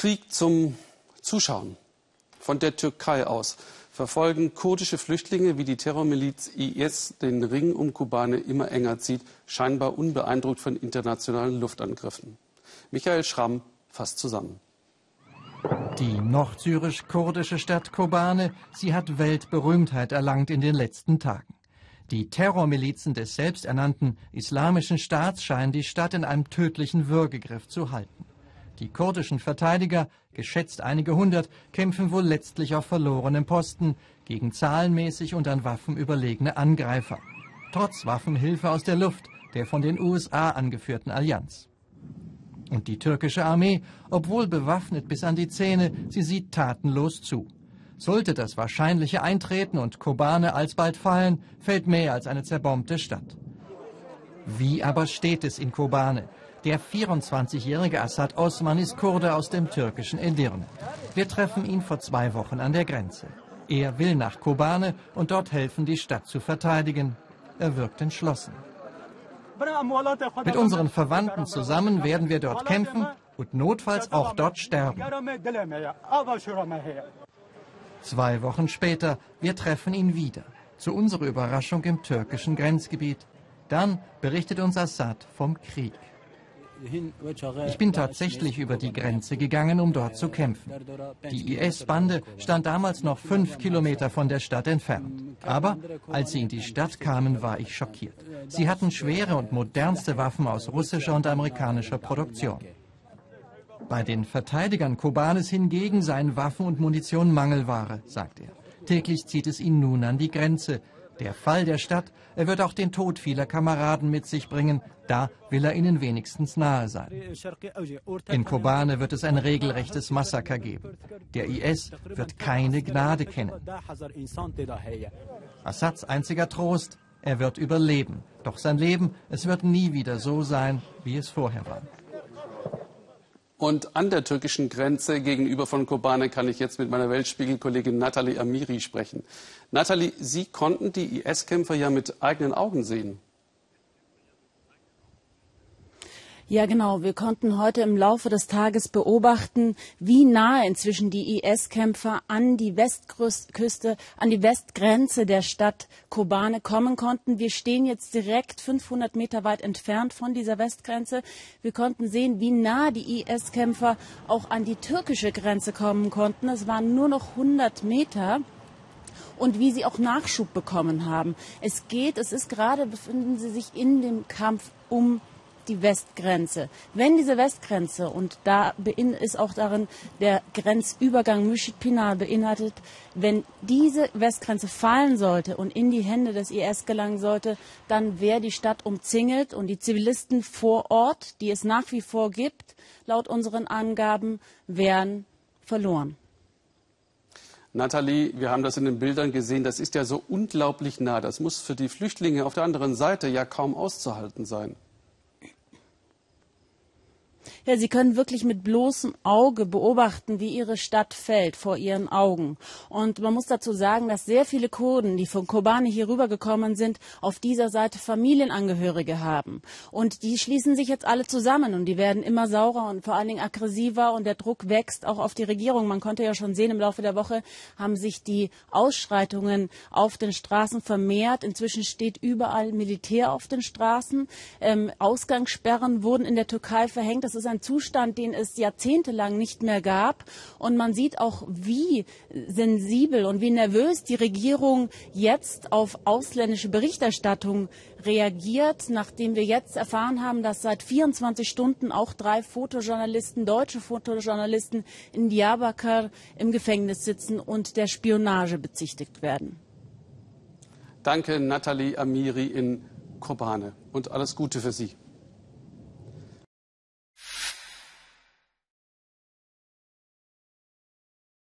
Krieg zum Zuschauen. Von der Türkei aus verfolgen kurdische Flüchtlinge, wie die Terrormiliz IS den Ring um Kobane immer enger zieht, scheinbar unbeeindruckt von internationalen Luftangriffen. Michael Schramm fasst zusammen. Die nordsyrisch-kurdische Stadt Kobane, sie hat Weltberühmtheit erlangt in den letzten Tagen. Die Terrormilizen des selbsternannten Islamischen Staats scheinen die Stadt in einem tödlichen Würgegriff zu halten. Die kurdischen Verteidiger, geschätzt einige hundert, kämpfen wohl letztlich auf verlorenem Posten gegen zahlenmäßig und an Waffen überlegene Angreifer. Trotz Waffenhilfe aus der Luft der von den USA angeführten Allianz. Und die türkische Armee, obwohl bewaffnet bis an die Zähne, sie sieht tatenlos zu. Sollte das Wahrscheinliche eintreten und Kobane alsbald fallen, fällt mehr als eine zerbombte Stadt. Wie aber steht es in Kobane? Der 24-jährige Assad Osman ist Kurde aus dem türkischen Edirne. Wir treffen ihn vor zwei Wochen an der Grenze. Er will nach Kobane und dort helfen, die Stadt zu verteidigen. Er wirkt entschlossen. Mit unseren Verwandten zusammen werden wir dort kämpfen und notfalls auch dort sterben. Zwei Wochen später, wir treffen ihn wieder. Zu unserer Überraschung im türkischen Grenzgebiet. Dann berichtet uns Assad vom Krieg. Ich bin tatsächlich über die Grenze gegangen, um dort zu kämpfen. Die IS-Bande stand damals noch fünf Kilometer von der Stadt entfernt. Aber als sie in die Stadt kamen, war ich schockiert. Sie hatten schwere und modernste Waffen aus russischer und amerikanischer Produktion. Bei den Verteidigern Kobanes hingegen seien Waffen und Munition Mangelware, sagt er. Täglich zieht es ihn nun an die Grenze. Der Fall der Stadt, er wird auch den Tod vieler Kameraden mit sich bringen. Da will er ihnen wenigstens nahe sein. In Kobane wird es ein regelrechtes Massaker geben. Der IS wird keine Gnade kennen. Assads einziger Trost, er wird überleben. Doch sein Leben, es wird nie wieder so sein, wie es vorher war. Und an der türkischen Grenze gegenüber von Kobane kann ich jetzt mit meiner Weltspiegel-Kollegin Nathalie Amiri sprechen. Nathalie, Sie konnten die IS-Kämpfer ja mit eigenen Augen sehen. Ja, genau. Wir konnten heute im Laufe des Tages beobachten, wie nahe inzwischen die IS-Kämpfer an die Westküste, an die Westgrenze der Stadt Kobane kommen konnten. Wir stehen jetzt direkt 500 Meter weit entfernt von dieser Westgrenze. Wir konnten sehen, wie nah die IS-Kämpfer auch an die türkische Grenze kommen konnten. Es waren nur noch 100 Meter und wie sie auch Nachschub bekommen haben. Es geht, es ist gerade, befinden sie sich in dem Kampf um die Westgrenze. Wenn diese Westgrenze, und da ist auch darin der Grenzübergang Müşit Pinar beinhaltet, wenn diese Westgrenze fallen sollte und in die Hände des IS gelangen sollte, dann wäre die Stadt umzingelt und die Zivilisten vor Ort, die es nach wie vor gibt, laut unseren Angaben, wären verloren. Nathalie, wir haben das in den Bildern gesehen, das ist ja so unglaublich nah. Das muss für die Flüchtlinge auf der anderen Seite ja kaum auszuhalten sein. Ja, Sie können wirklich mit bloßem Auge beobachten, wie Ihre Stadt fällt vor Ihren Augen. Und man muss dazu sagen, dass sehr viele Kurden, die von Kobane hier rübergekommen sind, auf dieser Seite Familienangehörige haben. Und die schließen sich jetzt alle zusammen und die werden immer saurer und vor allen Dingen aggressiver und der Druck wächst auch auf die Regierung. Man konnte ja schon sehen, im Laufe der Woche haben sich die Ausschreitungen auf den Straßen vermehrt. Inzwischen steht überall Militär auf den Straßen. Ähm, Ausgangssperren wurden in der Türkei verhängt. Das ist ein Zustand, den es jahrzehntelang nicht mehr gab. Und man sieht auch, wie sensibel und wie nervös die Regierung jetzt auf ausländische Berichterstattung reagiert, nachdem wir jetzt erfahren haben, dass seit 24 Stunden auch drei Fotojournalisten, deutsche Fotojournalisten in Diyarbakir im Gefängnis sitzen und der Spionage bezichtigt werden. Danke, Nathalie Amiri in Kobane und alles Gute für Sie.